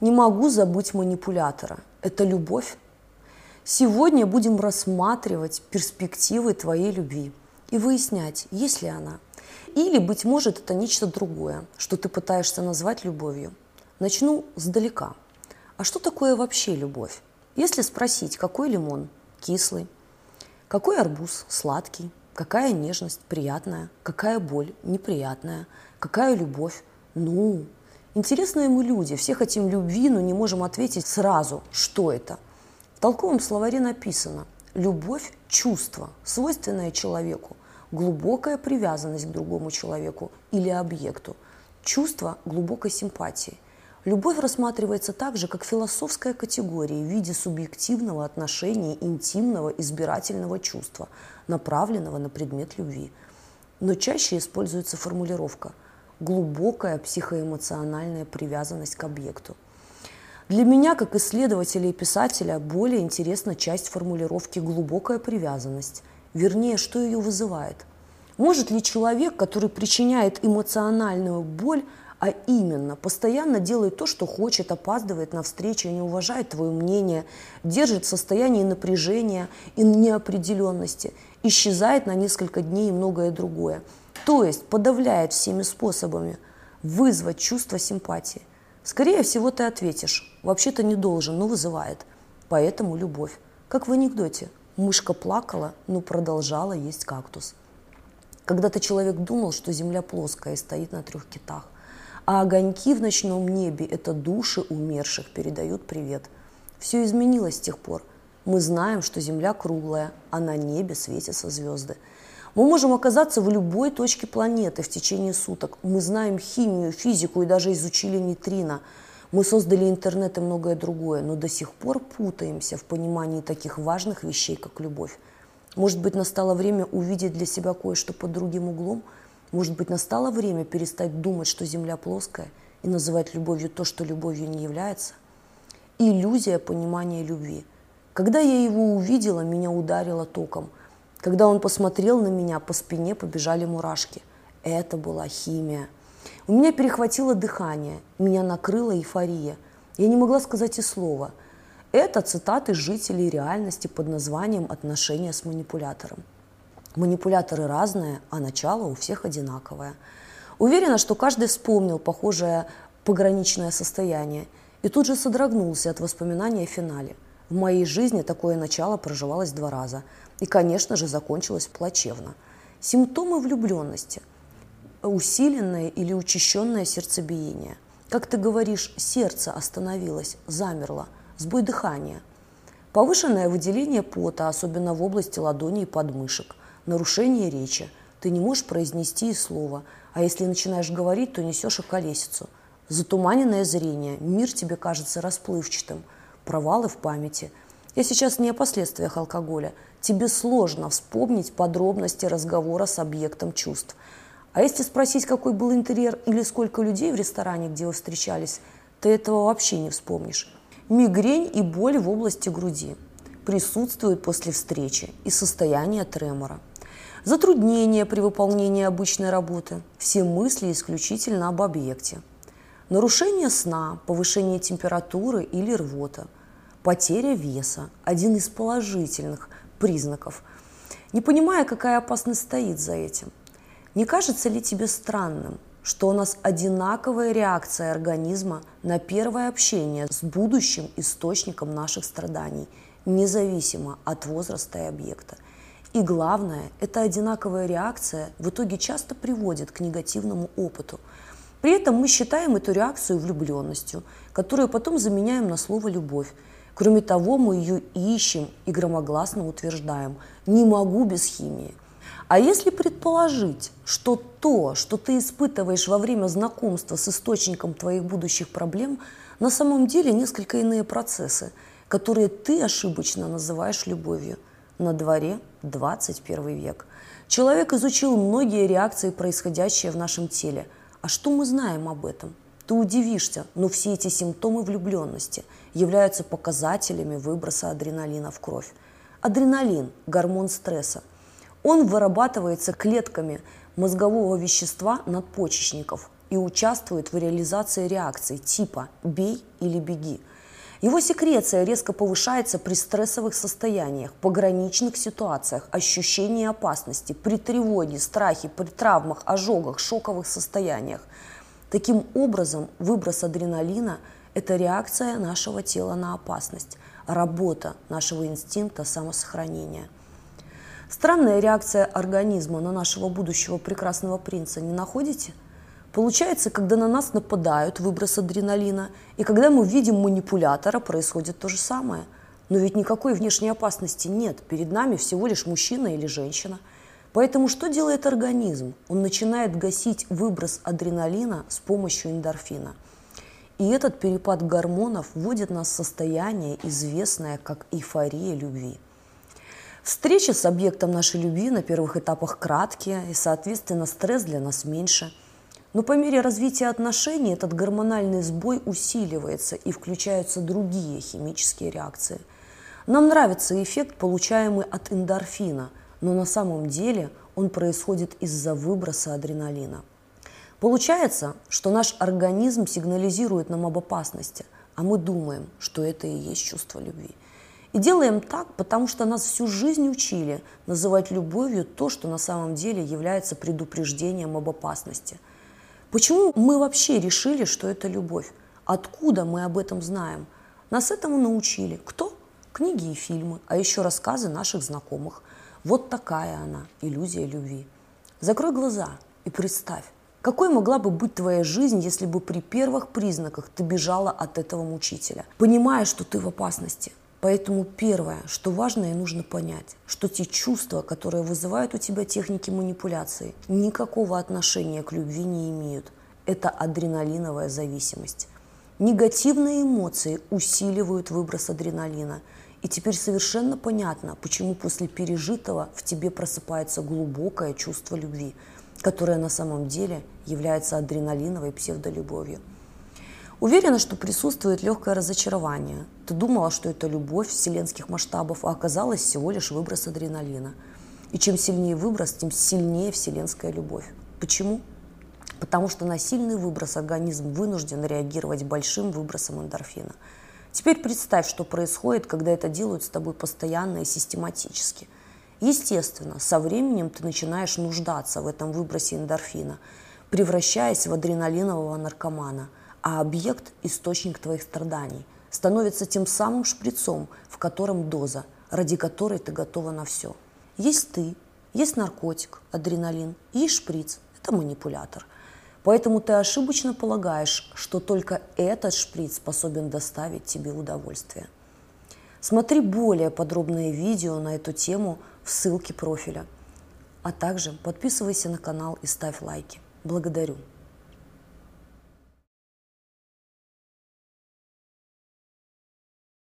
Не могу забыть манипулятора. Это любовь? Сегодня будем рассматривать перспективы твоей любви и выяснять, есть ли она. Или, быть может, это нечто другое, что ты пытаешься назвать любовью. Начну сдалека. А что такое вообще любовь? Если спросить, какой лимон? Кислый. Какой арбуз? Сладкий. Какая нежность? Приятная. Какая боль? Неприятная. Какая любовь? Ну, интересные мы люди, все хотим любви, но не можем ответить сразу, что это – в толковом словаре написано «любовь – чувство, свойственное человеку, глубокая привязанность к другому человеку или объекту, чувство глубокой симпатии». Любовь рассматривается также как философская категория в виде субъективного отношения интимного избирательного чувства, направленного на предмет любви. Но чаще используется формулировка «глубокая психоэмоциональная привязанность к объекту». Для меня, как исследователя и писателя, более интересна часть формулировки «глубокая привязанность», вернее, что ее вызывает. Может ли человек, который причиняет эмоциональную боль, а именно постоянно делает то, что хочет, опаздывает на встречу, не уважает твое мнение, держит в состоянии напряжения и неопределенности, исчезает на несколько дней и многое другое. То есть подавляет всеми способами вызвать чувство симпатии – Скорее всего, ты ответишь, вообще-то не должен, но вызывает. Поэтому любовь. Как в анекдоте. Мышка плакала, но продолжала есть кактус. Когда-то человек думал, что земля плоская и стоит на трех китах. А огоньки в ночном небе – это души умерших, передают привет. Все изменилось с тех пор. Мы знаем, что земля круглая, а на небе светятся звезды – мы можем оказаться в любой точке планеты в течение суток. Мы знаем химию, физику и даже изучили нейтрино. Мы создали интернет и многое другое, но до сих пор путаемся в понимании таких важных вещей, как любовь. Может быть, настало время увидеть для себя кое-что под другим углом? Может быть, настало время перестать думать, что Земля плоская, и называть любовью то, что любовью не является? Иллюзия понимания любви. Когда я его увидела, меня ударило током – когда он посмотрел на меня, по спине побежали мурашки. Это была химия. У меня перехватило дыхание, меня накрыла эйфория. Я не могла сказать и слова. Это цитаты жителей реальности под названием «Отношения с манипулятором». Манипуляторы разные, а начало у всех одинаковое. Уверена, что каждый вспомнил похожее пограничное состояние и тут же содрогнулся от воспоминания о финале. В моей жизни такое начало проживалось два раза – и, конечно же, закончилось плачевно. Симптомы влюбленности – усиленное или учащенное сердцебиение. Как ты говоришь, сердце остановилось, замерло, сбой дыхания. Повышенное выделение пота, особенно в области ладоней и подмышек, нарушение речи. Ты не можешь произнести и слова, а если начинаешь говорить, то несешь околесицу. Затуманенное зрение, мир тебе кажется расплывчатым, провалы в памяти. Я сейчас не о последствиях алкоголя – тебе сложно вспомнить подробности разговора с объектом чувств. А если спросить, какой был интерьер или сколько людей в ресторане, где вы встречались, ты этого вообще не вспомнишь. Мигрень и боль в области груди присутствуют после встречи и состояние тремора. Затруднения при выполнении обычной работы. Все мысли исключительно об объекте. Нарушение сна, повышение температуры или рвота. Потеря веса – один из положительных признаков, не понимая, какая опасность стоит за этим. Не кажется ли тебе странным, что у нас одинаковая реакция организма на первое общение с будущим источником наших страданий, независимо от возраста и объекта? И главное, эта одинаковая реакция в итоге часто приводит к негативному опыту. При этом мы считаем эту реакцию влюбленностью, которую потом заменяем на слово «любовь», Кроме того, мы ее ищем и громогласно утверждаем «не могу без химии». А если предположить, что то, что ты испытываешь во время знакомства с источником твоих будущих проблем, на самом деле несколько иные процессы, которые ты ошибочно называешь любовью. На дворе 21 век. Человек изучил многие реакции, происходящие в нашем теле. А что мы знаем об этом? Ты удивишься, но все эти симптомы влюбленности являются показателями выброса адреналина в кровь. Адреналин – гормон стресса. Он вырабатывается клетками мозгового вещества надпочечников, и участвует в реализации реакций типа «бей или беги». Его секреция резко повышается при стрессовых состояниях, пограничных ситуациях, ощущении опасности, при тревоге, страхе, при травмах, ожогах, шоковых состояниях. Таким образом, выброс адреналина – это реакция нашего тела на опасность, работа нашего инстинкта самосохранения. Странная реакция организма на нашего будущего прекрасного принца, не находите – Получается, когда на нас нападают, выброс адреналина, и когда мы видим манипулятора, происходит то же самое. Но ведь никакой внешней опасности нет, перед нами всего лишь мужчина или женщина. Поэтому что делает организм? Он начинает гасить выброс адреналина с помощью эндорфина. И этот перепад гормонов вводит нас в состояние, известное как эйфория любви. Встречи с объектом нашей любви на первых этапах краткие, и, соответственно, стресс для нас меньше – но по мере развития отношений этот гормональный сбой усиливается и включаются другие химические реакции. Нам нравится эффект, получаемый от эндорфина, но на самом деле он происходит из-за выброса адреналина. Получается, что наш организм сигнализирует нам об опасности, а мы думаем, что это и есть чувство любви. И делаем так, потому что нас всю жизнь учили называть любовью то, что на самом деле является предупреждением об опасности – Почему мы вообще решили, что это любовь? Откуда мы об этом знаем? Нас этому научили. Кто? Книги и фильмы, а еще рассказы наших знакомых. Вот такая она, иллюзия любви. Закрой глаза и представь, какой могла бы быть твоя жизнь, если бы при первых признаках ты бежала от этого мучителя, понимая, что ты в опасности – Поэтому первое, что важно и нужно понять, что те чувства, которые вызывают у тебя техники манипуляции, никакого отношения к любви не имеют. Это адреналиновая зависимость. Негативные эмоции усиливают выброс адреналина. И теперь совершенно понятно, почему после пережитого в тебе просыпается глубокое чувство любви, которое на самом деле является адреналиновой псевдолюбовью. Уверена, что присутствует легкое разочарование. Ты думала, что это любовь вселенских масштабов, а оказалось всего лишь выброс адреналина. И чем сильнее выброс, тем сильнее вселенская любовь. Почему? Потому что на сильный выброс организм вынужден реагировать большим выбросом эндорфина. Теперь представь, что происходит, когда это делают с тобой постоянно и систематически. Естественно, со временем ты начинаешь нуждаться в этом выбросе эндорфина, превращаясь в адреналинового наркомана – а объект – источник твоих страданий, становится тем самым шприцом, в котором доза, ради которой ты готова на все. Есть ты, есть наркотик, адреналин, есть шприц – это манипулятор. Поэтому ты ошибочно полагаешь, что только этот шприц способен доставить тебе удовольствие. Смотри более подробное видео на эту тему в ссылке профиля. А также подписывайся на канал и ставь лайки. Благодарю.